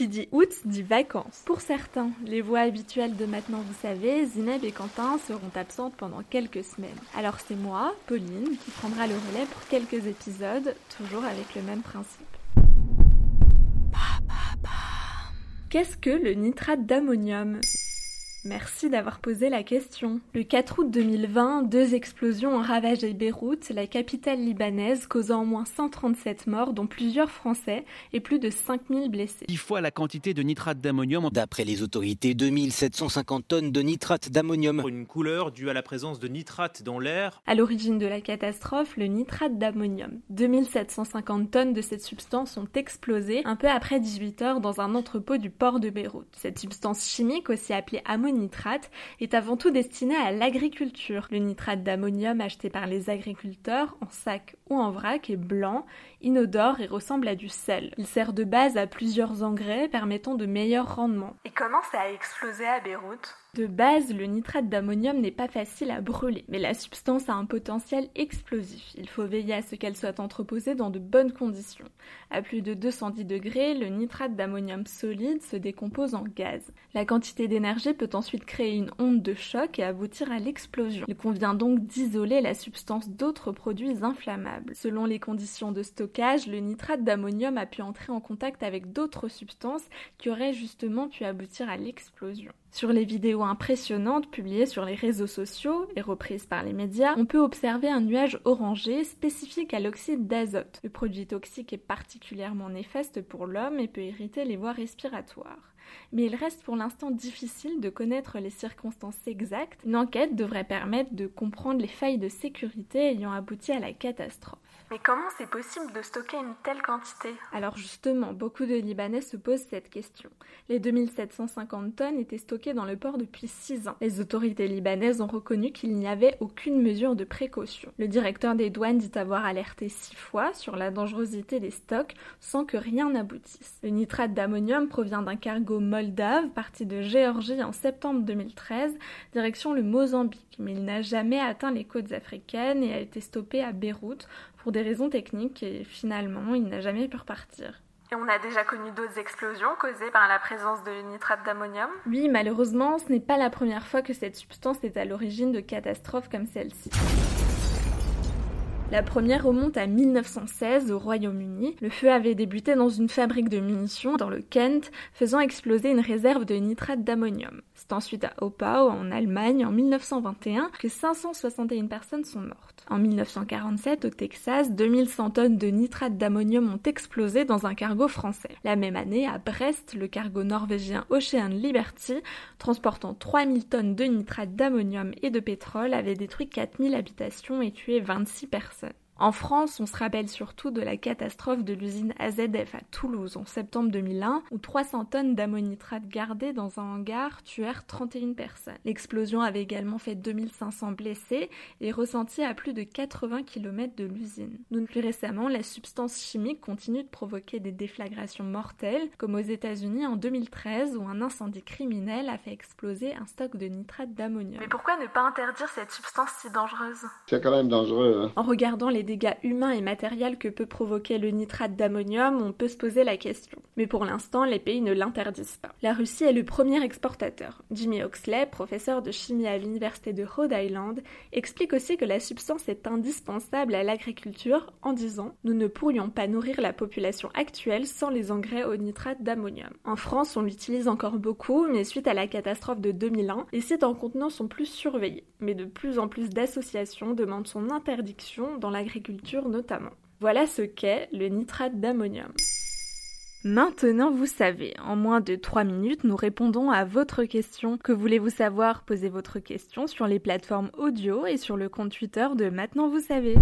Qui dit août dit vacances. Pour certains, les voix habituelles de Maintenant vous savez, Zineb et Quentin seront absentes pendant quelques semaines. Alors c'est moi, Pauline, qui prendra le relais pour quelques épisodes, toujours avec le même principe. Qu'est-ce que le nitrate d'ammonium? Merci d'avoir posé la question. Le 4 août 2020, deux explosions ont ravagé Beyrouth, la capitale libanaise, causant au moins 137 morts, dont plusieurs Français, et plus de 5000 blessés. Dix fois la quantité de nitrate d'ammonium. D'après les autorités, 2750 tonnes de nitrate d'ammonium. Une couleur due à la présence de nitrate dans l'air. À l'origine de la catastrophe, le nitrate d'ammonium. 2750 tonnes de cette substance ont explosé un peu après 18 heures dans un entrepôt du port de Beyrouth. Cette substance chimique, aussi appelée ammonium, nitrate est avant tout destiné à l'agriculture. Le nitrate d'ammonium acheté par les agriculteurs en sac ou en vrac est blanc, inodore et ressemble à du sel. Il sert de base à plusieurs engrais permettant de meilleurs rendements. Et comment ça a explosé à Beyrouth? De base, le nitrate d'ammonium n'est pas facile à brûler, mais la substance a un potentiel explosif. Il faut veiller à ce qu'elle soit entreposée dans de bonnes conditions. À plus de 210 degrés, le nitrate d'ammonium solide se décompose en gaz. La quantité d'énergie peut ensuite créer une onde de choc et aboutir à l'explosion. Il convient donc d'isoler la substance d'autres produits inflammables. Selon les conditions de stockage, le nitrate d'ammonium a pu entrer en contact avec d'autres substances qui auraient justement pu aboutir à l'explosion. Sur les vidéos impressionnantes publiées sur les réseaux sociaux et reprises par les médias, on peut observer un nuage orangé spécifique à l'oxyde d'azote. Le produit toxique est particulièrement néfaste pour l'homme et peut irriter les voies respiratoires. Mais il reste pour l'instant difficile de connaître les circonstances exactes. Une enquête devrait permettre de comprendre les failles de sécurité ayant abouti à la catastrophe. Mais comment c'est possible de stocker une telle quantité? Alors justement, beaucoup de Libanais se posent cette question. Les 2750 tonnes étaient stockées dans le port depuis 6 ans. Les autorités libanaises ont reconnu qu'il n'y avait aucune mesure de précaution. Le directeur des douanes dit avoir alerté 6 fois sur la dangerosité des stocks sans que rien n'aboutisse. Le nitrate d'ammonium provient d'un cargo moldave parti de Géorgie en septembre 2013, direction le Mozambique, mais il n'a jamais atteint les côtes africaines et a été stoppé à Beyrouth pour des raisons techniques et finalement il n'a jamais pu repartir. Et on a déjà connu d'autres explosions causées par la présence de nitrate d'ammonium? Oui, malheureusement, ce n'est pas la première fois que cette substance est à l'origine de catastrophes comme celle-ci. La première remonte à 1916 au Royaume-Uni. Le feu avait débuté dans une fabrique de munitions dans le Kent, faisant exploser une réserve de nitrate d'ammonium. C'est ensuite à Oppau, en Allemagne, en 1921, que 561 personnes sont mortes. En 1947, au Texas, 2100 tonnes de nitrate d'ammonium ont explosé dans un cargo français. La même année, à Brest, le cargo norvégien Ocean Liberty, transportant 3000 tonnes de nitrate d'ammonium et de pétrole, avait détruit 4000 habitations et tué 26 personnes. En France, on se rappelle surtout de la catastrophe de l'usine AZF à Toulouse en septembre 2001, où 300 tonnes d'ammonitrate gardées dans un hangar tuèrent 31 personnes. L'explosion avait également fait 2500 blessés et ressenti à plus de 80 km de l'usine. Donc plus récemment, la substance chimique continue de provoquer des déflagrations mortelles, comme aux États-Unis en 2013, où un incendie criminel a fait exploser un stock de nitrate d'ammonium. Mais pourquoi ne pas interdire cette substance si dangereuse? C'est quand même dangereux. Hein. En regardant les dégâts humains et matériels que peut provoquer le nitrate d'ammonium, on peut se poser la question. Mais pour l'instant, les pays ne l'interdisent pas. La Russie est le premier exportateur. Jimmy Oxley, professeur de chimie à l'université de Rhode Island, explique aussi que la substance est indispensable à l'agriculture en disant Nous ne pourrions pas nourrir la population actuelle sans les engrais au nitrate d'ammonium. En France, on l'utilise encore beaucoup, mais suite à la catastrophe de 2001, les sites en contenant sont plus surveillés. Mais de plus en plus d'associations demandent son interdiction dans notamment. Voilà ce qu'est le nitrate d'ammonium. Maintenant, vous savez, en moins de 3 minutes, nous répondons à votre question. Que voulez-vous savoir? Posez votre question sur les plateformes audio et sur le compte Twitter de Maintenant, vous savez.